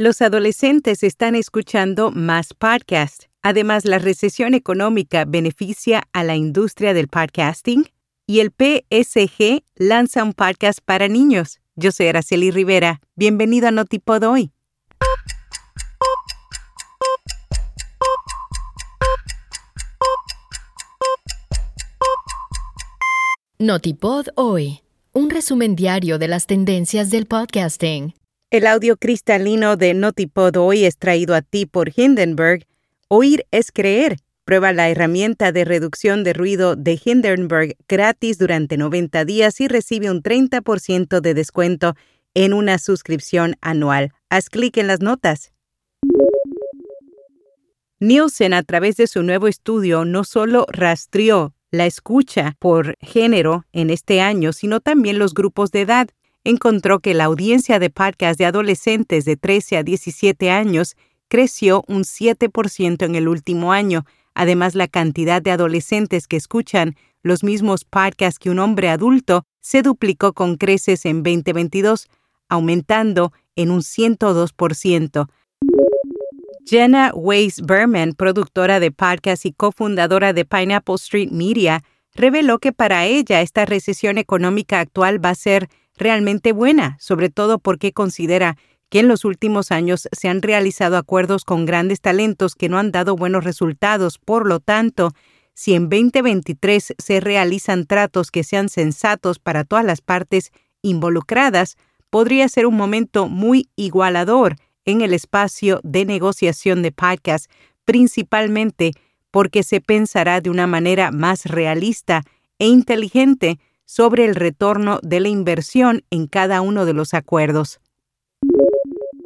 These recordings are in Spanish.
Los adolescentes están escuchando más podcasts. Además, la recesión económica beneficia a la industria del podcasting y el PSG lanza un podcast para niños. Yo soy Araceli Rivera. Bienvenido a Notipod hoy. Notipod hoy. Un resumen diario de las tendencias del podcasting. El audio cristalino de Notipod hoy es traído a ti por Hindenburg. Oír es creer. Prueba la herramienta de reducción de ruido de Hindenburg gratis durante 90 días y recibe un 30% de descuento en una suscripción anual. Haz clic en las notas. Nielsen, a través de su nuevo estudio, no solo rastreó la escucha por género en este año, sino también los grupos de edad encontró que la audiencia de podcast de adolescentes de 13 a 17 años creció un 7% en el último año. Además, la cantidad de adolescentes que escuchan los mismos podcasts que un hombre adulto se duplicó con creces en 2022, aumentando en un 102%. Jenna Weiss Berman, productora de podcast y cofundadora de Pineapple Street Media, reveló que para ella esta recesión económica actual va a ser realmente buena, sobre todo porque considera que en los últimos años se han realizado acuerdos con grandes talentos que no han dado buenos resultados. Por lo tanto, si en 2023 se realizan tratos que sean sensatos para todas las partes involucradas, podría ser un momento muy igualador en el espacio de negociación de podcast, principalmente porque se pensará de una manera más realista e inteligente sobre el retorno de la inversión en cada uno de los acuerdos.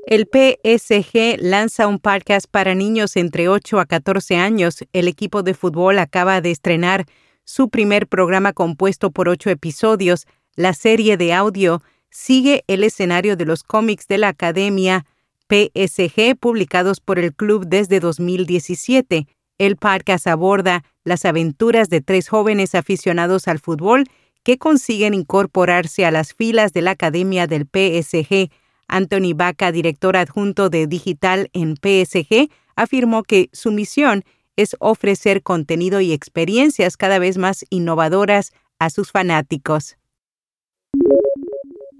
El PSG lanza un podcast para niños entre 8 a 14 años. El equipo de fútbol acaba de estrenar su primer programa compuesto por ocho episodios. La serie de audio sigue el escenario de los cómics de la Academia PSG publicados por el club desde 2017. El podcast aborda las aventuras de tres jóvenes aficionados al fútbol que consiguen incorporarse a las filas de la Academia del PSG. Anthony Baca, director adjunto de Digital en PSG, afirmó que su misión es ofrecer contenido y experiencias cada vez más innovadoras a sus fanáticos.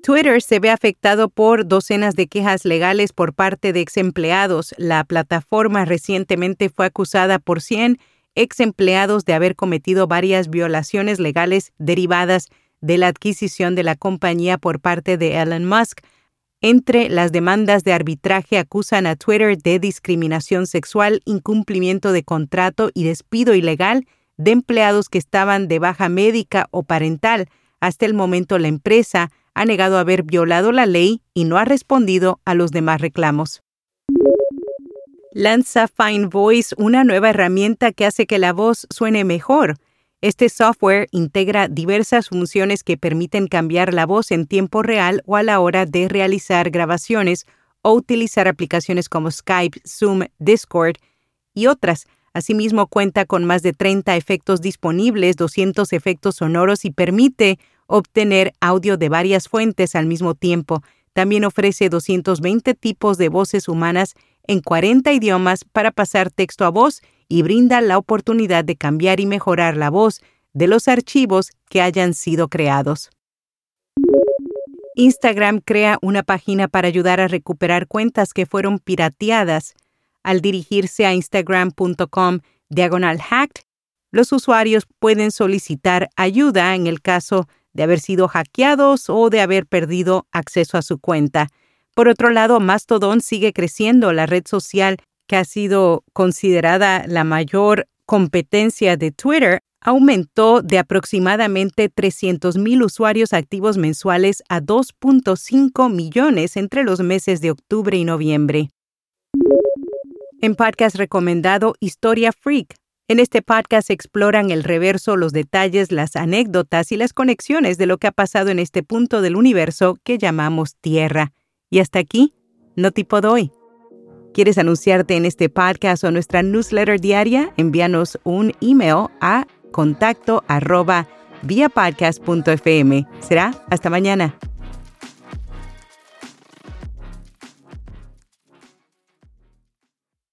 Twitter se ve afectado por docenas de quejas legales por parte de ex empleados. La plataforma recientemente fue acusada por 100 ex empleados de haber cometido varias violaciones legales derivadas de la adquisición de la compañía por parte de Elon Musk. Entre las demandas de arbitraje acusan a Twitter de discriminación sexual, incumplimiento de contrato y despido ilegal de empleados que estaban de baja médica o parental. Hasta el momento la empresa ha negado haber violado la ley y no ha respondido a los demás reclamos lanza Fine Voice, una nueva herramienta que hace que la voz suene mejor. Este software integra diversas funciones que permiten cambiar la voz en tiempo real o a la hora de realizar grabaciones o utilizar aplicaciones como Skype, Zoom, Discord y otras. Asimismo cuenta con más de 30 efectos disponibles, 200 efectos sonoros y permite obtener audio de varias fuentes al mismo tiempo. También ofrece 220 tipos de voces humanas en 40 idiomas para pasar texto a voz y brinda la oportunidad de cambiar y mejorar la voz de los archivos que hayan sido creados. Instagram crea una página para ayudar a recuperar cuentas que fueron pirateadas. Al dirigirse a instagram.com diagonal hacked, los usuarios pueden solicitar ayuda en el caso de haber sido hackeados o de haber perdido acceso a su cuenta. Por otro lado, Mastodon sigue creciendo, la red social que ha sido considerada la mayor competencia de Twitter, aumentó de aproximadamente 300.000 usuarios activos mensuales a 2.5 millones entre los meses de octubre y noviembre. En podcast recomendado Historia Freak. En este podcast exploran el reverso, los detalles, las anécdotas y las conexiones de lo que ha pasado en este punto del universo que llamamos Tierra. Y hasta aquí, no tipo doy. ¿Quieres anunciarte en este podcast o nuestra newsletter diaria? Envíanos un email a contacto Será hasta mañana.